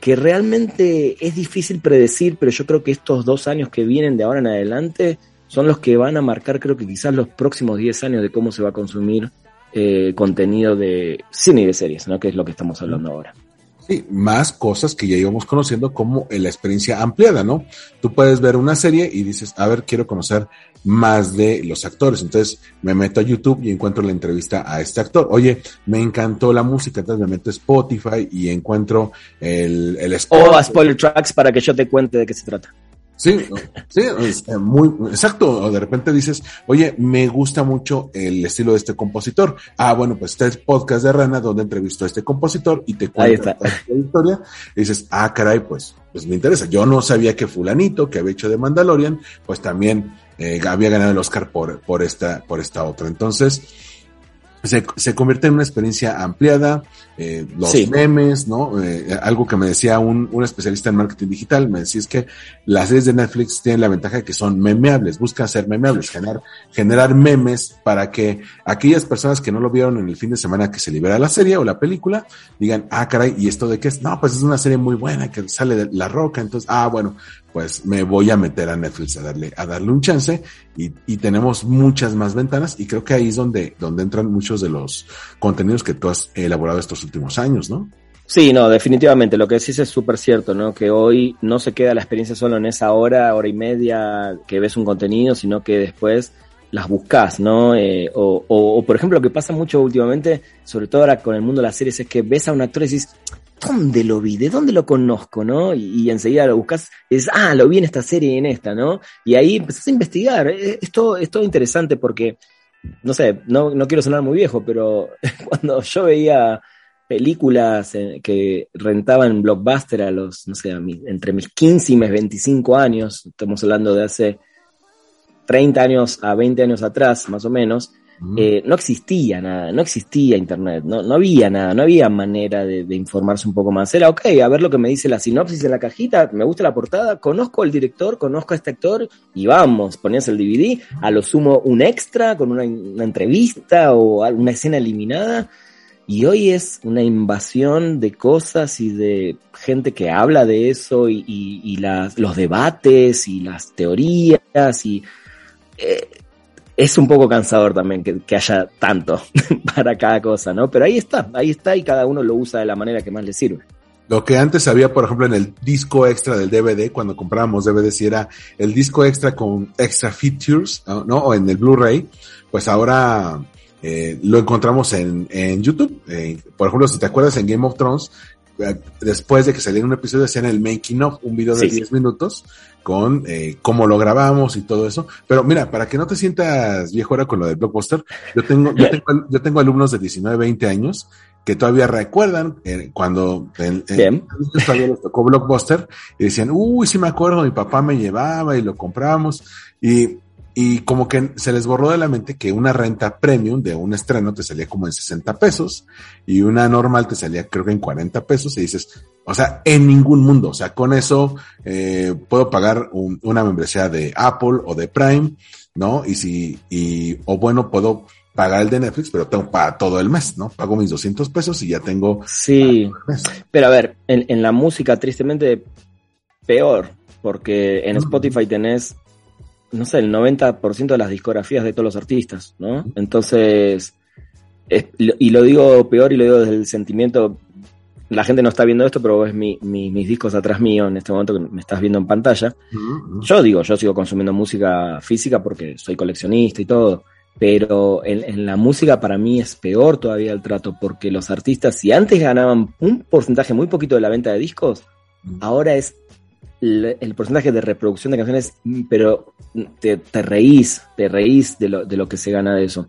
que realmente es difícil predecir, pero yo creo que estos dos años que vienen de ahora en adelante son los que van a marcar, creo que quizás los próximos 10 años de cómo se va a consumir eh, contenido de cine y de series, ¿no? Que es lo que estamos hablando ahora. Sí, más cosas que ya íbamos conociendo como la experiencia ampliada, ¿no? Tú puedes ver una serie y dices, a ver, quiero conocer más de los actores. Entonces me meto a YouTube y encuentro la entrevista a este actor. Oye, me encantó la música, entonces me meto a Spotify y encuentro el, el O a spoiler tracks para que yo te cuente de qué se trata. Sí, sí, es muy exacto. O de repente dices, oye, me gusta mucho el estilo de este compositor. Ah, bueno, pues este es podcast de Rana donde entrevistó a este compositor y te cuenta la historia. Y dices, ah, caray, pues, pues me interesa. Yo no sabía que fulanito que había hecho de Mandalorian, pues también eh, había ganado el Oscar por, por esta, por esta otra. Entonces, se, se, convierte en una experiencia ampliada, eh, los sí. memes, ¿no? Eh, algo que me decía un, un, especialista en marketing digital, me decía es que las series de Netflix tienen la ventaja de que son memeables, buscan ser memeables, generar, generar memes para que aquellas personas que no lo vieron en el fin de semana que se libera la serie o la película, digan, ah, caray, ¿y esto de qué es? No, pues es una serie muy buena que sale de La Roca, entonces, ah, bueno, pues me voy a meter a Netflix a darle, a darle un chance y, y, tenemos muchas más ventanas y creo que ahí es donde, donde entran muchos de los contenidos que tú has elaborado estos últimos años, ¿no? Sí, no, definitivamente. Lo que decís es súper cierto, ¿no? Que hoy no se queda la experiencia solo en esa hora, hora y media que ves un contenido, sino que después las buscas, ¿no? Eh, o, o, o, por ejemplo, lo que pasa mucho últimamente, sobre todo ahora con el mundo de las series, es que ves a un actor y dices, ¿dónde lo vi? ¿De dónde lo conozco? ¿no? Y, enseguida lo buscas dices, ah, lo vi en esta serie y en esta, ¿no? Y ahí empezás a investigar. Es, todo, es todo interesante porque, no sé, no, no quiero sonar muy viejo, pero cuando yo veía películas que rentaba en Blockbuster a los, no sé, a entre mis 15 y mis 25 años, estamos hablando de hace 30 años a 20 años atrás, más o menos, eh, no existía nada, no existía internet, no, no había nada, no había manera de, de, informarse un poco más. Era, ok, a ver lo que me dice la sinopsis en la cajita, me gusta la portada, conozco al director, conozco a este actor y vamos, ponías el DVD, a lo sumo un extra con una, una entrevista o una escena eliminada. Y hoy es una invasión de cosas y de gente que habla de eso y, y, y las, los debates y las teorías y eh, es un poco cansador también que, que, haya tanto para cada cosa, ¿no? Pero ahí está, ahí está y cada uno lo usa de la manera que más le sirve. Lo que antes había, por ejemplo, en el disco extra del DVD, cuando comprábamos DVD, si era el disco extra con extra features, ¿no? O en el Blu-ray, pues ahora eh, lo encontramos en, en YouTube. Eh, por ejemplo, si te acuerdas en Game of Thrones, eh, después de que saliera un episodio, hacían el making of, un video de sí, 10 sí. minutos, con eh, cómo lo grabamos y todo eso. Pero mira, para que no te sientas viejo ahora con lo del blockbuster, yo tengo, yo tengo, yo tengo alumnos de 19, 20 años que todavía recuerdan eh, cuando en, en, todavía les tocó blockbuster y decían, uy, sí me acuerdo, mi papá me llevaba y lo compramos. Y y como que se les borró de la mente que una renta premium de un estreno te salía como en 60 pesos y una normal te salía creo que en 40 pesos y dices, o sea, en ningún mundo, o sea, con eso eh, puedo pagar un, una membresía de Apple o de Prime, ¿no? Y si, y, o bueno, puedo pagar el de Netflix, pero tengo para todo el mes, ¿no? Pago mis 200 pesos y ya tengo. Sí, pero a ver, en, en la música, tristemente, peor porque en Spotify tenés, no sé, el 90% de las discografías de todos los artistas, ¿no? Entonces, y lo digo peor y lo digo desde el sentimiento, la gente no está viendo esto, pero ves mi, mis discos atrás mío en este momento que me estás viendo en pantalla. Yo digo, yo sigo consumiendo música física porque soy coleccionista y todo, pero en, la música para mí es peor todavía el trato porque los artistas, si antes ganaban un porcentaje muy poquito de la venta de discos, ahora es el, porcentaje de reproducción de canciones, pero te, reís, te reís de lo, de lo que se gana de eso.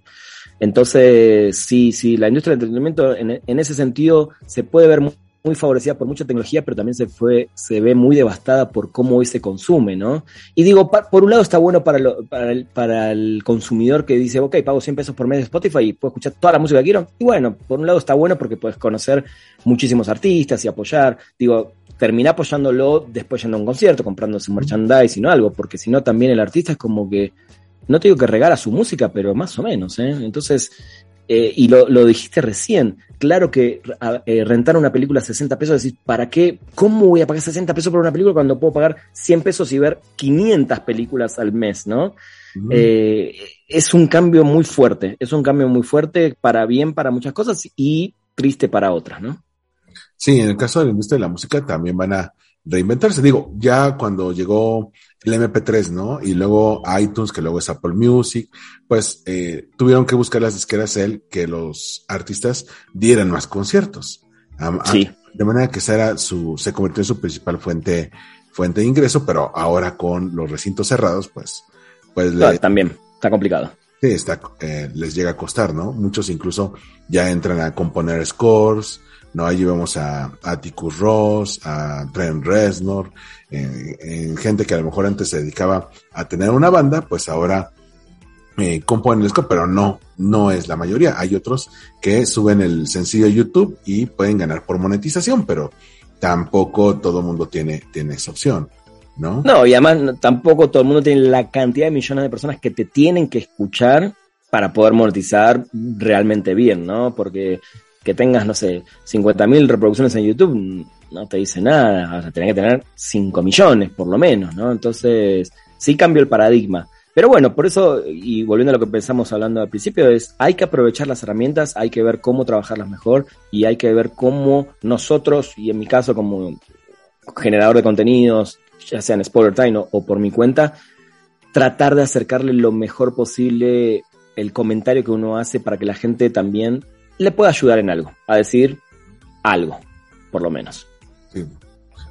Entonces, sí, sí, la industria del entretenimiento en, en ese sentido se puede ver muy, favorecida por mucha tecnología, pero también se fue, se ve muy devastada por cómo hoy se consume, ¿no? Y digo, por un lado está bueno para, lo, para, el, para el consumidor que dice, ok, pago 100 pesos por mes de Spotify y puedo escuchar toda la música que quiero. Y bueno, por un lado está bueno porque puedes conocer muchísimos artistas y apoyar. Digo, termina apoyándolo después yendo a un concierto, comprando su merchandising o algo, porque si no también el artista es como que no te digo que regala su música, pero más o menos, ¿eh? Entonces, eh, y lo, lo, dijiste recién, claro que eh, rentar una película a 60 pesos, decir, ¿para qué? ¿Cómo voy a pagar 60 pesos por una película cuando puedo pagar 100 pesos y ver 500 películas al mes, ¿no? Eh, es un cambio muy fuerte, es un cambio muy fuerte para bien para muchas cosas y triste para otras, ¿no? Sí, en el caso de la industria de la música también van a reinventarse. Digo, ya cuando llegó el MP3, ¿no? Y luego iTunes, que luego es Apple Music, pues eh, tuvieron que buscar las disqueras él que los artistas dieran más conciertos. sí. de manera que esa era su, se convirtió en su principal fuente, fuente de ingreso, pero ahora con los recintos cerrados, pues, pues también está complicado. Sí, está, eh, les llega a costar, ¿no? Muchos incluso ya entran a componer scores, ¿no? Allí vemos a Atticus Ross, a Trent Reznor, en gente que a lo mejor antes se dedicaba a tener una banda, pues ahora eh, componen el score, pero no, no es la mayoría. Hay otros que suben el sencillo a YouTube y pueden ganar por monetización, pero tampoco todo el mundo tiene, tiene esa opción. ¿No? No, y además tampoco todo el mundo tiene la cantidad de millones de personas que te tienen que escuchar para poder monetizar realmente bien, ¿no? Porque que tengas, no sé, 50.000 reproducciones en YouTube no te dice nada, o sea, tenés que tener 5 millones por lo menos, ¿no? Entonces, sí cambio el paradigma. Pero bueno, por eso, y volviendo a lo que pensamos hablando al principio, es hay que aprovechar las herramientas, hay que ver cómo trabajarlas mejor y hay que ver cómo nosotros, y en mi caso como generador de contenidos, ya sea en Spoiler Time o, o por mi cuenta, tratar de acercarle lo mejor posible el comentario que uno hace para que la gente también le pueda ayudar en algo, a decir algo, por lo menos. Sí.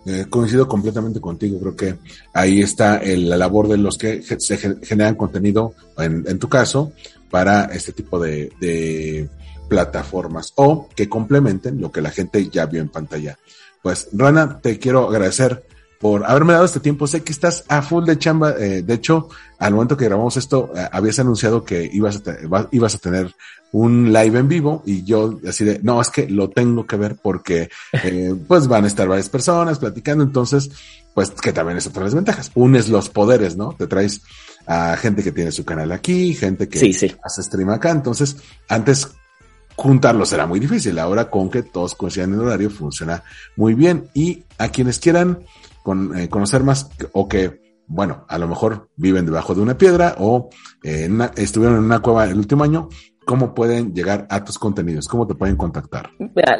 Eh, coincido completamente contigo, creo que ahí está la labor de los que se generan contenido, en, tu caso, para este tipo de, plataformas o que complementen lo que la gente ya vio en pantalla. Pues, Rana, te quiero agradecer por haberme dado este tiempo. Sé que estás a full de chamba. Eh, de hecho, al momento que grabamos esto, eh, habías anunciado que ibas a, ibas a tener un live en vivo y yo así de, no, es que lo tengo que ver porque eh, pues van a estar varias personas platicando, entonces, pues que también es otra de las ventajas. Unes los poderes, ¿no? Te traes a gente que tiene su canal aquí, gente que hace stream acá, entonces antes juntarlos era muy difícil, ahora con que todos coincidan en el horario funciona muy bien y a quienes quieran con, eh, conocer más o que bueno, a lo mejor viven debajo de una piedra o eh, estuvieron en una cueva el último año, ¿cómo pueden llegar a tus contenidos? ¿Cómo te pueden contactar?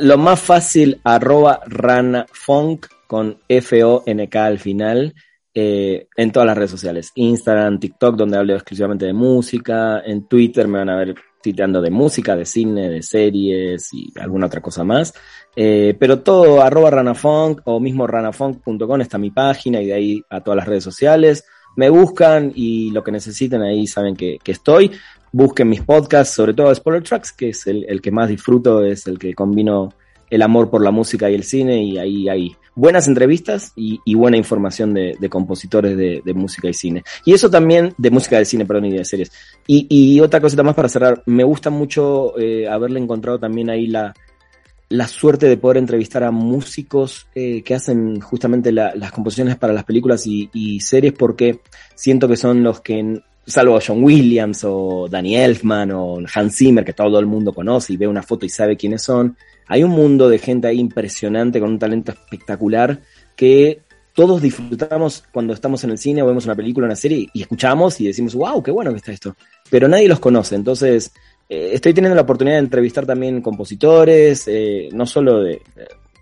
lo más fácil, arroba ranafunk con F-O-N-K al final. Eh, en todas las redes sociales, Instagram, TikTok, donde hablo exclusivamente de música, en Twitter me van a ver citando de música, de cine, de series y alguna otra cosa más. Eh, pero todo arroba ranafunk o mismo ranafunk.com está mi página y de ahí a todas las redes sociales. Me buscan y lo que necesiten ahí saben que, que estoy busquen mis podcasts, sobre todo Spoiler Tracks, que es el, que más disfruto, es el que combino el amor por la música y el cine, y ahí hay buenas entrevistas y, buena información de, compositores de, música y cine. Y eso también, de música de cine, perdón, y de series. Y, otra cosita más para cerrar, me gusta mucho eh, haberle encontrado también ahí la, la suerte de poder entrevistar a músicos eh, que hacen justamente las composiciones para las películas y, series porque siento que son los que salvo John Williams o Danny Elfman o Hans Zimmer, que todo el mundo conoce y ve una foto y sabe quiénes son, hay un mundo de gente ahí impresionante con un talento espectacular que todos disfrutamos cuando estamos en el cine o vemos una película, una serie y escuchamos y decimos, wow, qué bueno que está esto. Pero nadie los conoce. Entonces, estoy teniendo la oportunidad de entrevistar también compositores, eh, no solo de,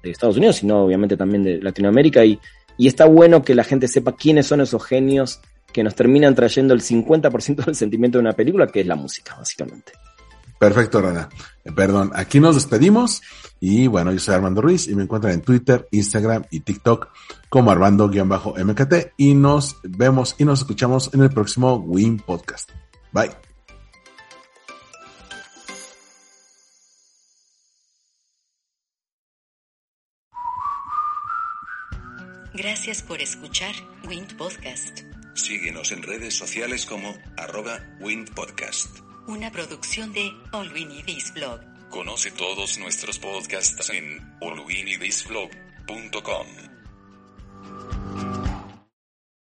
Estados Unidos, sino obviamente también de Latinoamérica. Y, y está bueno que la gente sepa quiénes son esos genios que nos terminan trayendo el 50% del sentimiento de una película, que es la música, básicamente. Perfecto, Rana. Eh, perdón, aquí nos despedimos. Y bueno, yo soy Armando Ruiz y me encuentran en Twitter, Instagram y TikTok como Armando-MKT. Y nos vemos y nos escuchamos en el próximo Win Podcast. Bye. Gracias por escuchar Wind Podcast. Síguenos en redes sociales como arroba Wind Podcast. Una producción de All We Blog. Conoce todos nuestros podcasts en allwinidisblog.com.